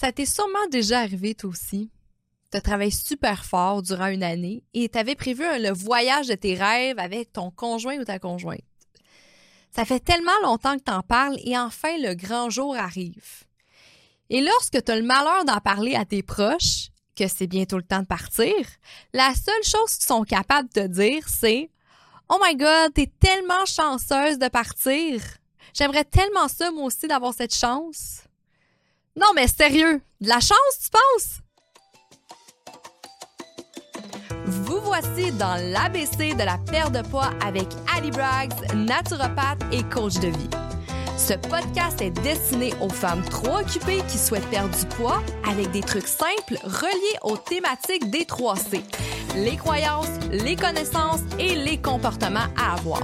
Ça t'est sûrement déjà arrivé, toi aussi. Tu as travaillé super fort durant une année et tu avais prévu le voyage de tes rêves avec ton conjoint ou ta conjointe. Ça fait tellement longtemps que tu en parles et enfin le grand jour arrive. Et lorsque tu as le malheur d'en parler à tes proches, que c'est bientôt le temps de partir, la seule chose qu'ils sont capables de te dire, c'est Oh my God, t'es tellement chanceuse de partir. J'aimerais tellement ça, moi aussi, d'avoir cette chance. Non, mais sérieux, de la chance, tu penses? Vous voici dans l'ABC de la perte de poids avec Ali Braggs, naturopathe et coach de vie. Ce podcast est destiné aux femmes trop occupées qui souhaitent perdre du poids avec des trucs simples reliés aux thématiques des 3C, les croyances, les connaissances et les comportements à avoir.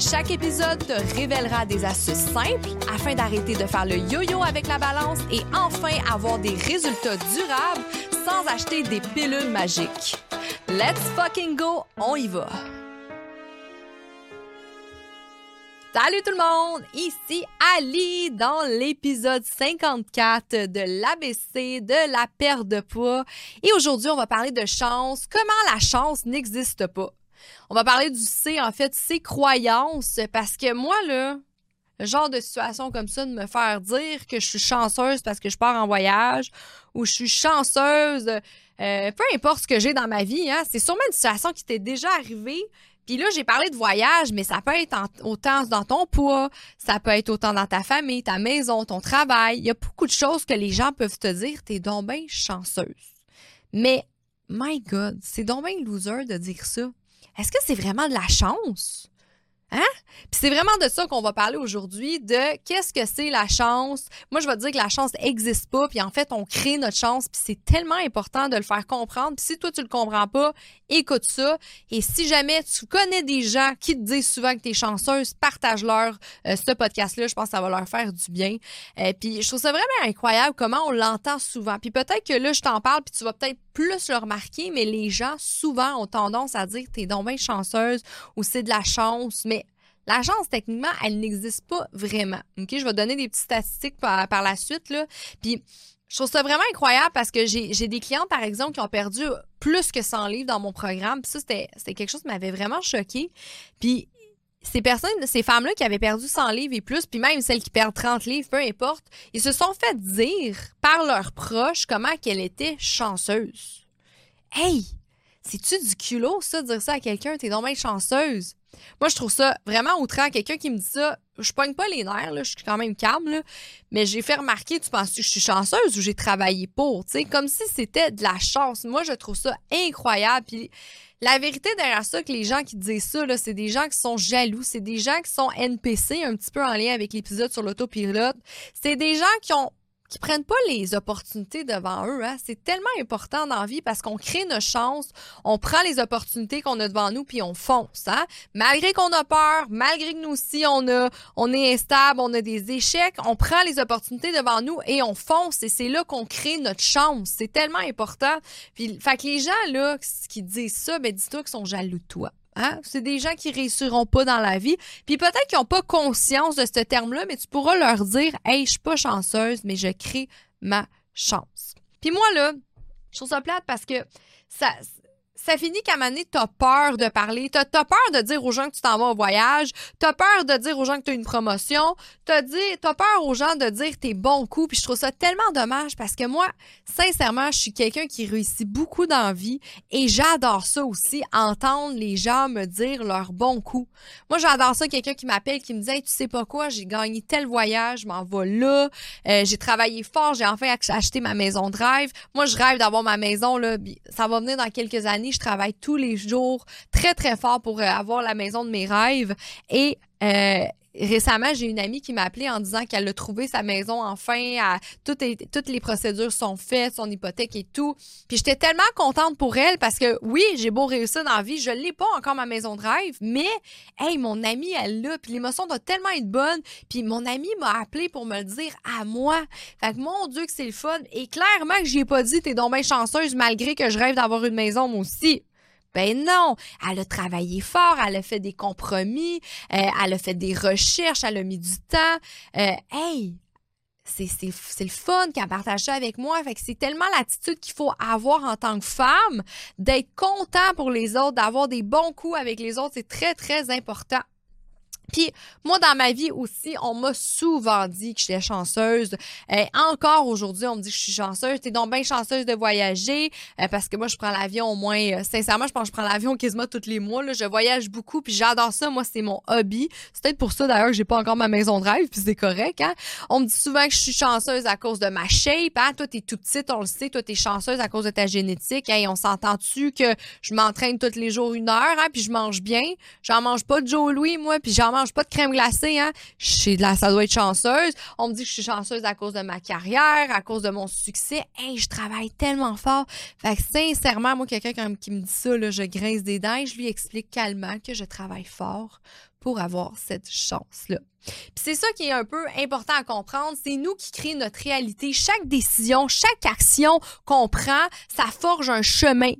Chaque épisode te révélera des astuces simples afin d'arrêter de faire le yo-yo avec la balance et enfin avoir des résultats durables sans acheter des pilules magiques. Let's fucking go, on y va! Salut tout le monde, ici Ali dans l'épisode 54 de l'ABC de la perte de poids. Et aujourd'hui, on va parler de chance, comment la chance n'existe pas. On va parler du C, en fait, ses croyances, parce que moi, là, le genre de situation comme ça, de me faire dire que je suis chanceuse parce que je pars en voyage ou je suis chanceuse, euh, peu importe ce que j'ai dans ma vie, hein, c'est sûrement une situation qui t'est déjà arrivée, puis là, j'ai parlé de voyage, mais ça peut être autant dans ton poids, ça peut être autant dans ta famille, ta maison, ton travail. Il y a beaucoup de choses que les gens peuvent te dire, t'es donc bien chanceuse. Mais, my God, c'est donc bien loser de dire ça. Est-ce que c'est vraiment de la chance? Hein? Puis c'est vraiment de ça qu'on va parler aujourd'hui, de qu'est-ce que c'est la chance? Moi, je vais te dire que la chance n'existe pas, puis en fait, on crée notre chance, puis c'est tellement important de le faire comprendre. Puis si toi, tu le comprends pas, écoute ça. Et si jamais tu connais des gens qui te disent souvent que tu es chanceuse, partage-leur euh, ce podcast-là. Je pense que ça va leur faire du bien. Euh, puis je trouve ça vraiment incroyable comment on l'entend souvent. Puis peut-être que là, je t'en parle, puis tu vas peut-être plus le remarquer, mais les gens, souvent, ont tendance à dire t'es donc bien chanceuse ou c'est de la chance. Mais la chance, techniquement, elle n'existe pas vraiment. Je vais donner des petites statistiques par, par la suite, là. Puis, je trouve ça vraiment incroyable parce que j'ai des clients, par exemple, qui ont perdu plus que 100 livres dans mon programme. Puis ça, c'était quelque chose qui m'avait vraiment choqué. Puis ces personnes, ces femmes-là qui avaient perdu 100 livres et plus, puis même celles qui perdent 30 livres, peu importe, ils se sont fait dire par leurs proches comment qu'elle était chanceuse. Hey! C'est-tu du culot, ça, de dire ça à quelqu'un? T'es donc chanceuse. Moi, je trouve ça vraiment outrant. Quelqu'un qui me dit ça, je pogne pas les nerfs, je suis quand même calme, mais j'ai fait remarquer, tu penses que je suis chanceuse ou j'ai travaillé pour, tu sais, comme si c'était de la chance. Moi, je trouve ça incroyable. La vérité derrière ça, que les gens qui disent ça, c'est des gens qui sont jaloux, c'est des gens qui sont NPC, un petit peu en lien avec l'épisode sur l'autopilote. C'est des gens qui ont qui prennent pas les opportunités devant eux. Hein. C'est tellement important dans la vie parce qu'on crée nos chances, on prend les opportunités qu'on a devant nous puis on fonce. Hein. Malgré qu'on a peur, malgré que nous aussi on a, on est instable, on a des échecs, on prend les opportunités devant nous et on fonce et c'est là qu'on crée notre chance. C'est tellement important. Fait que les gens là qui disent ça, ben dis-toi qu'ils sont jaloux de toi. Hein? C'est des gens qui réussiront pas dans la vie. Puis peut-être qu'ils n'ont pas conscience de ce terme-là, mais tu pourras leur dire Hey, je suis pas chanceuse, mais je crée ma chance. Puis moi, là, je trouve ça plate parce que ça, ça finit qu'à un moment donné, t'as peur de parler. T'as as peur de dire aux gens que tu t'en vas au voyage. T'as peur de dire aux gens que tu as une promotion. T'as as peur aux gens de dire tes bons coups. Puis je trouve ça tellement dommage parce que moi, sincèrement, je suis quelqu'un qui réussit beaucoup dans la vie et j'adore ça aussi, entendre les gens me dire leurs bons coups. Moi, j'adore ça, quelqu'un qui m'appelle, qui me dit tu sais pas quoi, j'ai gagné tel voyage, je m'en vais là. Euh, j'ai travaillé fort, j'ai enfin acheté ma maison de rêve. Moi, je rêve d'avoir ma maison, là. Ça va venir dans quelques années je travaille tous les jours très, très fort pour euh, avoir la maison de mes rêves. Et euh, récemment, j'ai une amie qui m'a appelé en disant qu'elle a trouvé sa maison enfin, toutes, les procédures sont faites, son hypothèque et tout. Puis j'étais tellement contente pour elle parce que oui, j'ai beau réussir dans la vie, je l'ai pas encore ma maison de rêve, mais hey, mon amie, elle l'a, puis l'émotion doit tellement être bonne. Puis mon amie m'a appelé pour me le dire à moi. Fait que mon Dieu que c'est le fun. Et clairement que j'y ai pas dit, t'es donc bien chanceuse malgré que je rêve d'avoir une maison moi aussi. Ben non, elle a travaillé fort, elle a fait des compromis, euh, elle a fait des recherches, elle a mis du temps. Euh, hey, c'est le fun qu'elle partage ça avec moi. Fait que c'est tellement l'attitude qu'il faut avoir en tant que femme, d'être content pour les autres, d'avoir des bons coups avec les autres. C'est très, très important. Puis moi, dans ma vie aussi, on m'a souvent dit que j'étais chanceuse. et euh, encore aujourd'hui, on me dit que je suis chanceuse. T'es donc bien chanceuse de voyager euh, parce que moi, je prends l'avion au moins... Euh, sincèrement, je pense que je prends l'avion quasiment tous les mois. Là. Je voyage beaucoup, puis j'adore ça. Moi, c'est mon hobby. C'est peut-être pour ça, d'ailleurs, que j'ai pas encore ma maison de rêve, puis c'est correct. Hein? On me dit souvent que je suis chanceuse à cause de ma shape. Hein? Toi, t'es tout petite, on le sait. Toi, t'es chanceuse à cause de ta génétique. Hey, on s'entend-tu que je m'entraîne tous les jours une heure, hein? puis je mange bien? J'en mange pas de Joe Louis, moi, puis j'en mange pas de crème glacée, hein. Je de la, ça doit être chanceuse. On me dit que je suis chanceuse à cause de ma carrière, à cause de mon succès. Hey, je travaille tellement fort. Fait que sincèrement, moi, quelqu'un qui me dit ça, là, je grince des dents je lui explique calmement que je travaille fort pour avoir cette chance-là. C'est ça qui est un peu important à comprendre, c'est nous qui créons notre réalité. Chaque décision, chaque action qu'on prend, ça forge un chemin.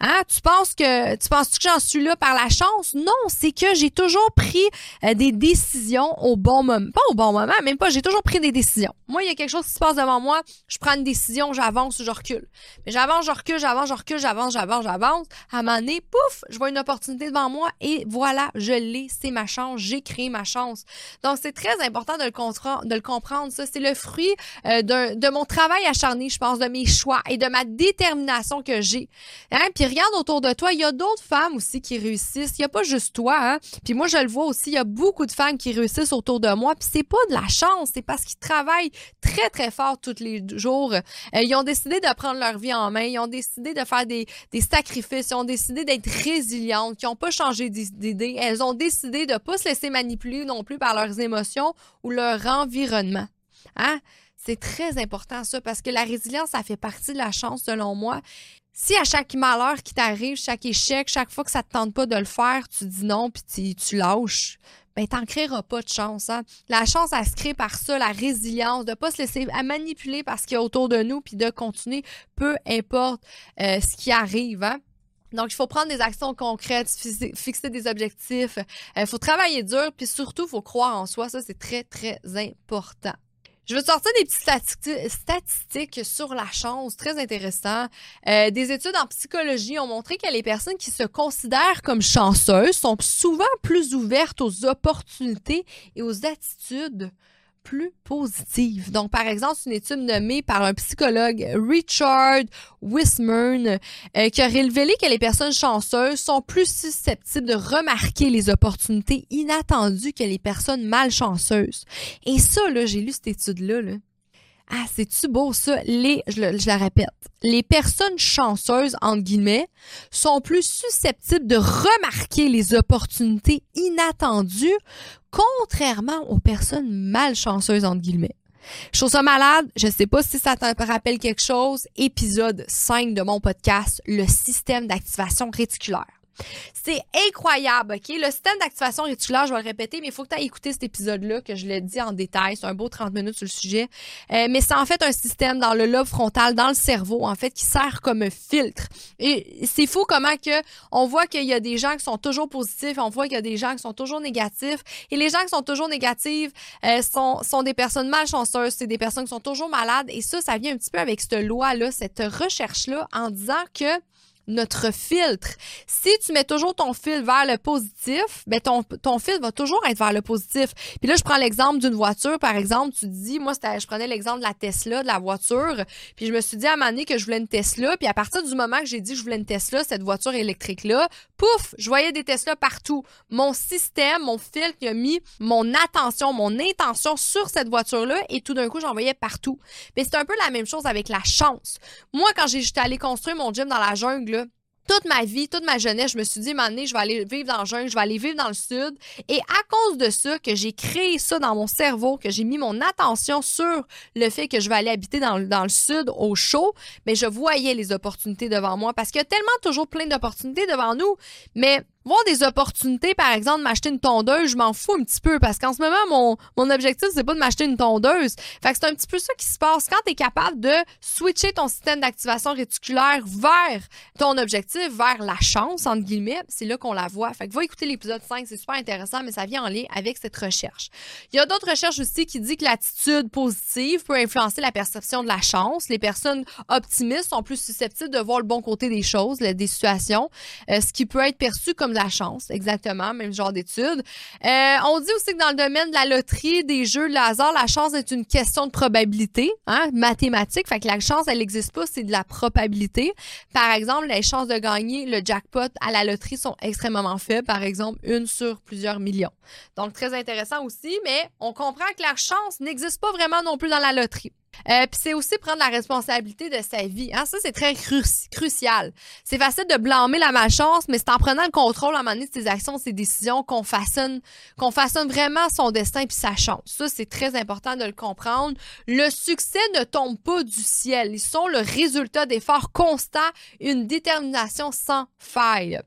Hein? Tu penses que tu penses que j'en suis là par la chance? Non, c'est que j'ai toujours pris euh, des décisions au bon moment, pas au bon moment, même pas, j'ai toujours pris des décisions. Moi, il y a quelque chose qui se passe devant moi, je prends une décision, j'avance ou je recule. Mais j'avance, je recule, j'avance, je recule, j'avance, j'avance, j'avance. À un moment donné, pouf, je vois une opportunité devant moi et voilà, je l'ai, c'est ma chance, j'ai créé ma chance. C'est très important de le, de le comprendre. Ça, c'est le fruit euh, de mon travail acharné, je pense, de mes choix et de ma détermination que j'ai. Hein? Puis regarde autour de toi, il y a d'autres femmes aussi qui réussissent. Il n'y a pas juste toi. Hein? Puis moi, je le vois aussi, il y a beaucoup de femmes qui réussissent autour de moi. Puis c'est pas de la chance, c'est parce qu'ils travaillent très, très fort tous les jours. Euh, ils ont décidé de prendre leur vie en main. Ils ont décidé de faire des, des sacrifices. Ils ont décidé d'être résilientes, qui n'ont pas changé d'idée. Elles ont décidé de ne pas se laisser manipuler non plus par leurs émotions ou leur environnement. Hein? C'est très important ça parce que la résilience, ça fait partie de la chance selon moi. Si à chaque malheur qui t'arrive, chaque échec, chaque fois que ça te tente pas de le faire, tu dis non puis tu, lâches, ben t'en créeras pas de chance. Hein? La chance, elle se crée par ça, la résilience, de pas se laisser manipuler par ce qu'il y a autour de nous puis de continuer, peu importe euh, ce qui arrive. Hein? Donc, il faut prendre des actions concrètes, fixer des objectifs. Il euh, faut travailler dur, puis surtout, il faut croire en soi. Ça, c'est très, très important. Je veux sortir des petites statistiques sur la chance, très intéressant. Euh, des études en psychologie ont montré que les personnes qui se considèrent comme chanceuses sont souvent plus ouvertes aux opportunités et aux attitudes plus positive. Donc, par exemple, c'est une étude nommée par un psychologue, Richard Wismern, euh, qui a révélé que les personnes chanceuses sont plus susceptibles de remarquer les opportunités inattendues que les personnes malchanceuses. Et ça, là, j'ai lu cette étude-là, là, ah, c'est-tu beau ça? Les, je, je, la répète, les personnes chanceuses, entre guillemets, sont plus susceptibles de remarquer les opportunités inattendues, contrairement aux personnes malchanceuses, entre guillemets. Je trouve malade. Je sais pas si ça te rappelle quelque chose. Épisode 5 de mon podcast, le système d'activation réticulaire. C'est incroyable, OK? Le système d'activation réticulaire, je vais le répéter, mais il faut que tu aies écouté cet épisode-là, que je l'ai dit en détail. C'est un beau 30 minutes sur le sujet. Euh, mais c'est en fait un système dans le lobe frontal, dans le cerveau, en fait, qui sert comme filtre. Et c'est fou comment que on voit qu'il y a des gens qui sont toujours positifs, on voit qu'il y a des gens qui sont toujours négatifs. Et les gens qui sont toujours négatifs euh, sont, sont des personnes malchanceuses, c'est des personnes qui sont toujours malades. Et ça, ça vient un petit peu avec cette loi-là, cette recherche-là, en disant que notre filtre. Si tu mets toujours ton fil vers le positif, ben ton, ton fil va toujours être vers le positif. Puis là, je prends l'exemple d'une voiture, par exemple, tu dis, moi, je prenais l'exemple de la Tesla, de la voiture, puis je me suis dit à un moment donné que je voulais une Tesla, puis à partir du moment que j'ai dit que je voulais une Tesla, cette voiture électrique-là, pouf, je voyais des Tesla partout. Mon système, mon filtre, il a mis mon attention, mon intention sur cette voiture-là, et tout d'un coup, j'en voyais partout. Mais c'est un peu la même chose avec la chance. Moi, quand j'étais allé construire mon gym dans la jungle, toute ma vie, toute ma jeunesse, je me suis dit, donné, je vais aller vivre dans le jungle, je vais aller vivre dans le sud. Et à cause de ça, que j'ai créé ça dans mon cerveau, que j'ai mis mon attention sur le fait que je vais aller habiter dans, le sud, au chaud, mais je voyais les opportunités devant moi parce qu'il y a tellement toujours plein d'opportunités devant nous. Mais voir des opportunités, par exemple, m'acheter une tondeuse, je m'en fous un petit peu parce qu'en ce moment, mon, mon objectif, c'est pas de m'acheter une tondeuse. Fait que c'est un petit peu ça qui se passe. Quand tu es capable de switcher ton système d'activation réticulaire vers ton objectif, vers la chance, entre guillemets, c'est là qu'on la voit. Fait que va écouter l'épisode 5, c'est super intéressant, mais ça vient en lien avec cette recherche. Il y a d'autres recherches aussi qui disent que l'attitude positive peut influencer la perception de la chance. Les personnes optimistes sont plus susceptibles de voir le bon côté des choses, des situations, euh, ce qui peut être perçu comme la chance, exactement, même genre d'étude. Euh, on dit aussi que dans le domaine de la loterie, des jeux, de hasard, la chance est une question de probabilité, hein, mathématique. Fait que la chance, elle n'existe pas, c'est de la probabilité. Par exemple, les chances de gagner le jackpot à la loterie sont extrêmement faibles. Par exemple, une sur plusieurs millions. Donc, très intéressant aussi, mais on comprend que la chance n'existe pas vraiment non plus dans la loterie. Euh, Puis c'est aussi prendre la responsabilité de sa vie. Hein? Ça, c'est très crucial. C'est facile de blâmer la malchance, mais c'est en prenant le contrôle à un moment donné de ses actions, de ses décisions, qu'on façonne, qu'on façonne vraiment son destin puis sa chance. Ça, c'est très important de le comprendre. Le succès ne tombe pas du ciel. Ils sont le résultat d'efforts constants, une détermination sans faille.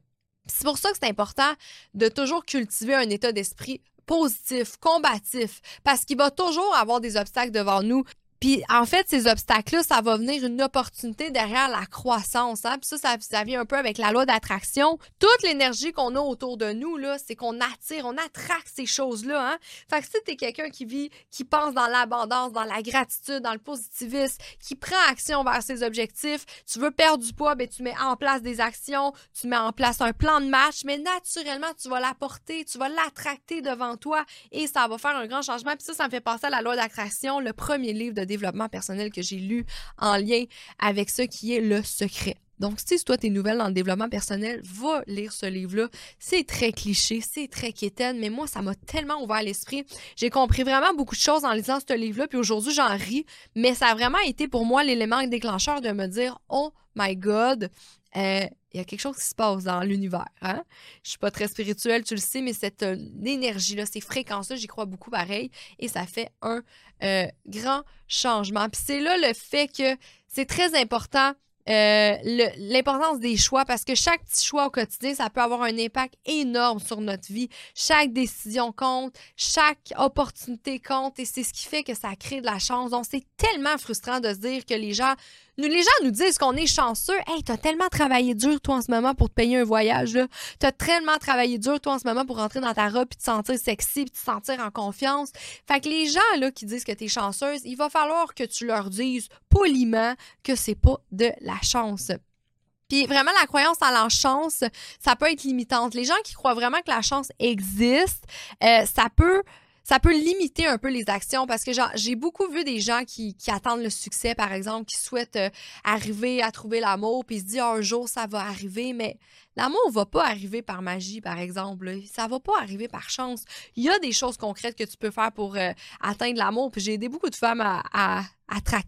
C'est pour ça que c'est important de toujours cultiver un état d'esprit positif, combatif, parce qu'il va toujours avoir des obstacles devant nous. Puis en fait, ces obstacles-là, ça va venir une opportunité derrière la croissance. Hein? Puis ça, ça, vient un peu avec la loi d'attraction. Toute l'énergie qu'on a autour de nous, là, c'est qu'on attire, on attraque ces choses-là. Hein? Fait que si t'es quelqu'un qui vit, qui pense dans l'abondance, dans la gratitude, dans le positivisme, qui prend action vers ses objectifs, tu veux perdre du poids, ben tu mets en place des actions, tu mets en place un plan de match, mais naturellement, tu vas l'apporter, tu vas l'attracter devant toi et ça va faire un grand changement. Puis ça, ça me fait penser à la loi d'attraction, le premier livre de développement personnel que j'ai lu en lien avec ce qui est le secret. Donc, si toi, t'es nouvelle dans le développement personnel, va lire ce livre-là. C'est très cliché, c'est très quétaine, mais moi, ça m'a tellement ouvert l'esprit. J'ai compris vraiment beaucoup de choses en lisant ce livre-là, puis aujourd'hui, j'en ris, mais ça a vraiment été pour moi l'élément déclencheur de me dire, oh my God, euh, il y a quelque chose qui se passe dans l'univers. Hein? Je suis pas très spirituelle, tu le sais, mais cette euh, énergie-là, ces fréquences-là, j'y crois beaucoup pareil. Et ça fait un euh, grand changement. Puis c'est là le fait que c'est très important euh, l'importance des choix parce que chaque petit choix au quotidien, ça peut avoir un impact énorme sur notre vie. Chaque décision compte, chaque opportunité compte et c'est ce qui fait que ça crée de la chance. Donc, c'est tellement frustrant de se dire que les gens nous, les gens nous disent qu'on est chanceux. Hey, t'as tellement travaillé dur, toi, en ce moment, pour te payer un voyage, là. T'as tellement travaillé dur, toi, en ce moment, pour rentrer dans ta robe, puis te sentir sexy, puis te sentir en confiance. Fait que les gens, là, qui disent que t'es chanceuse, il va falloir que tu leur dises poliment que c'est pas de la chance. Puis vraiment, la croyance en la chance, ça peut être limitante. Les gens qui croient vraiment que la chance existe, euh, ça peut ça peut limiter un peu les actions parce que j'ai beaucoup vu des gens qui, attendent le succès, par exemple, qui souhaitent euh, arriver à trouver l'amour, puis se disent un jour ça va arriver, mais l'amour va pas arriver par magie, par exemple. Ça va pas arriver par chance. Il y a des choses concrètes que tu peux faire pour euh, atteindre l'amour. Puis j'ai aidé beaucoup de femmes à, à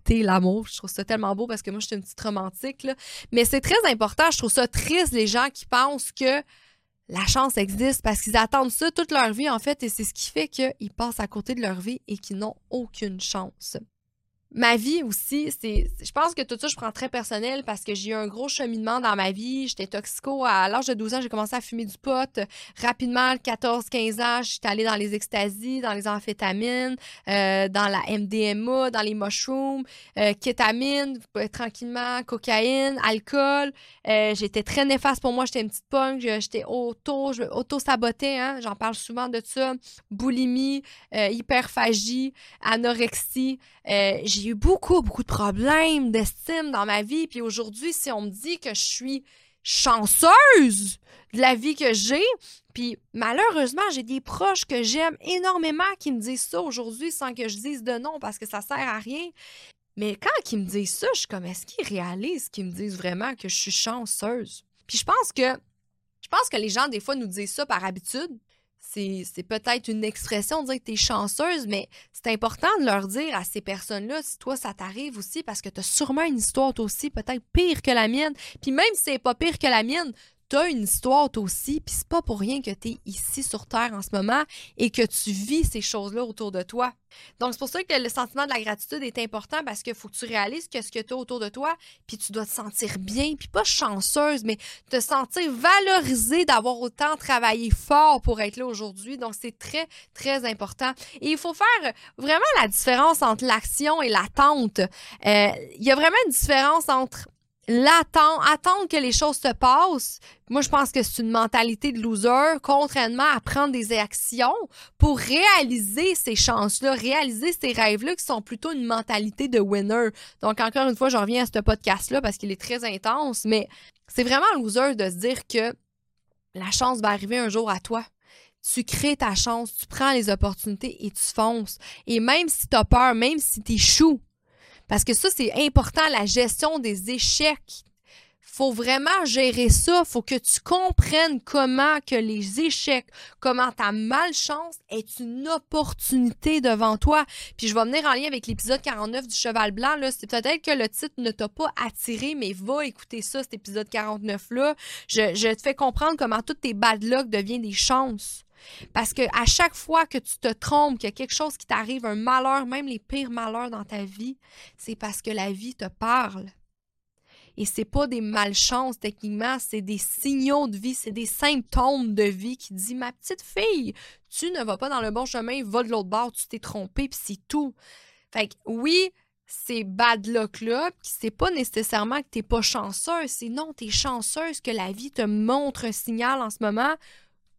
l'amour. Je trouve ça tellement beau parce que moi, je suis une petite romantique. Mais c'est très important. Je trouve ça triste, les gens qui pensent que la chance existe parce qu'ils attendent ça toute leur vie, en fait, et c'est ce qui fait qu'ils passent à côté de leur vie et qu'ils n'ont aucune chance ma vie aussi, c'est, je pense que tout ça, je prends très personnel parce que j'ai eu un gros cheminement dans ma vie. J'étais toxico. À l'âge de 12 ans, j'ai commencé à fumer du pot. Rapidement, 14-15 ans, j'étais allée dans les extasies, dans les amphétamines, euh, dans la MDMA, dans les mushrooms, euh, kétamine, euh, tranquillement, cocaïne, alcool. Euh, j'étais très néfaste pour moi. J'étais une petite punk. J'étais auto, je auto-sabotais, hein. J'en parle souvent de ça. Boulimie, hyperphagie, anorexie. J'ai eu beaucoup, beaucoup de problèmes d'estime dans ma vie. Puis aujourd'hui, si on me dit que je suis chanceuse de la vie que j'ai, puis malheureusement, j'ai des proches que j'aime énormément qui me disent ça aujourd'hui sans que je dise de non parce que ça sert à rien. Mais quand ils me disent ça, je suis comme, est-ce qu'ils réalisent qu'ils me disent vraiment que je suis chanceuse? Puis je pense que je pense que les gens, des fois, nous disent ça par habitude c'est peut-être une expression de dire que tu es chanceuse, mais c'est important de leur dire à ces personnes-là, si toi, ça t'arrive aussi, parce que tu as sûrement une histoire, toi aussi, peut-être pire que la mienne. Puis même si c'est pas pire que la mienne, as une histoire toi aussi, puis c'est pas pour rien que tu es ici sur Terre en ce moment et que tu vis ces choses-là autour de toi. Donc, c'est pour ça que le sentiment de la gratitude est important parce qu'il faut que tu réalises que ce que tu as autour de toi, puis tu dois te sentir bien, puis pas chanceuse, mais te sentir valorisée d'avoir autant travaillé fort pour être là aujourd'hui. Donc, c'est très, très important. Et il faut faire vraiment la différence entre l'action et l'attente. Euh, il y a vraiment une différence entre l'attendre, attendre que les choses se passent. Moi, je pense que c'est une mentalité de loser, contrairement à prendre des actions pour réaliser ces chances-là, réaliser ces rêves-là qui sont plutôt une mentalité de winner. Donc, encore une fois, je reviens à ce podcast-là parce qu'il est très intense, mais c'est vraiment loser de se dire que la chance va arriver un jour à toi. Tu crées ta chance, tu prends les opportunités et tu fonces. Et même si tu as peur, même si tu échoues, parce que ça, c'est important, la gestion des échecs. Faut vraiment gérer ça. Faut que tu comprennes comment que les échecs, comment ta malchance est une opportunité devant toi. Puis je vais venir en lien avec l'épisode 49 du Cheval Blanc. C'est peut-être que le titre ne t'a pas attiré, mais va écouter ça, cet épisode 49-là. Je, je te fais comprendre comment toutes tes bad luck deviennent des chances. Parce que à chaque fois que tu te trompes, qu'il y a quelque chose qui t'arrive, un malheur, même les pires malheurs dans ta vie, c'est parce que la vie te parle. Et c'est pas des malchances techniquement, c'est des signaux de vie, c'est des symptômes de vie qui disent ma petite fille, tu ne vas pas dans le bon chemin, va de l'autre bord, tu t'es trompé, puis c'est tout. Fait que oui, c'est bad luck là, c'est pas nécessairement que t'es pas chanceuse, c'est non, t'es chanceuse que la vie te montre un signal en ce moment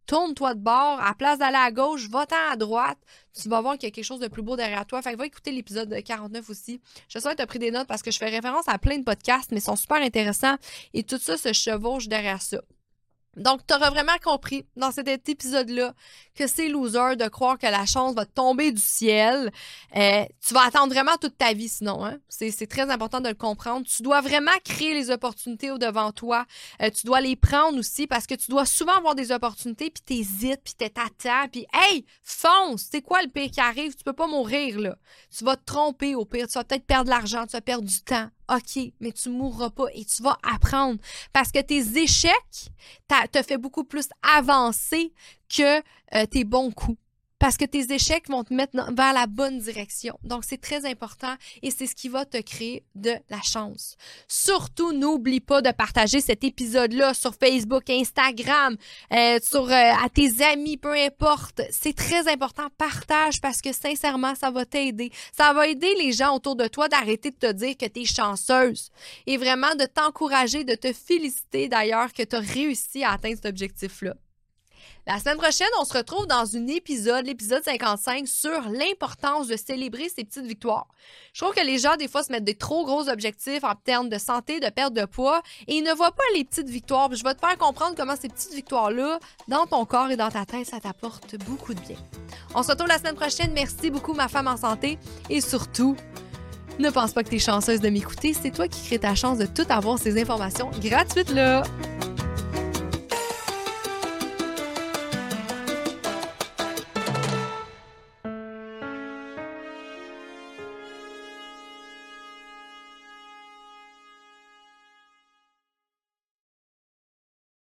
tourne-toi de bord, à place d'aller à gauche, va-t'en à droite, tu vas voir qu'il y a quelque chose de plus beau derrière toi. Fait que va écouter l'épisode 49 aussi. Je sais que tu pris des notes parce que je fais référence à plein de podcasts, mais ils sont super intéressants et tout ça se chevauche derrière ça. Donc, tu auras vraiment compris dans cet épisode-là que c'est loser de croire que la chance va tomber du ciel. Euh, tu vas attendre vraiment toute ta vie sinon. Hein? C'est très important de le comprendre. Tu dois vraiment créer les opportunités au devant toi. Euh, tu dois les prendre aussi parce que tu dois souvent avoir des opportunités puis t'hésites puis à puis hey, fonce! C'est quoi le pire qui arrive? Tu peux pas mourir là. Tu vas te tromper au pire. Tu vas peut-être perdre de l'argent, tu vas perdre du temps. OK, mais tu mourras pas et tu vas apprendre. Parce que tes échecs te fait beaucoup plus avancer que euh, tes bons coups parce que tes échecs vont te mettre vers la bonne direction. Donc, c'est très important et c'est ce qui va te créer de la chance. Surtout, n'oublie pas de partager cet épisode-là sur Facebook, Instagram, euh, sur euh, à tes amis, peu importe. C'est très important. Partage parce que sincèrement, ça va t'aider. Ça va aider les gens autour de toi d'arrêter de te dire que tu es chanceuse et vraiment de t'encourager, de te féliciter d'ailleurs que tu as réussi à atteindre cet objectif-là. La semaine prochaine, on se retrouve dans un épisode, l'épisode 55, sur l'importance de célébrer ces petites victoires. Je trouve que les gens, des fois, se mettent des trop gros objectifs en termes de santé, de perte de poids, et ils ne voient pas les petites victoires. je vais te faire comprendre comment ces petites victoires-là, dans ton corps et dans ta tête, ça t'apporte beaucoup de bien. On se retrouve la semaine prochaine. Merci beaucoup, ma femme en santé. Et surtout, ne pense pas que tu es chanceuse de m'écouter. C'est toi qui crée ta chance de tout avoir ces informations gratuites là.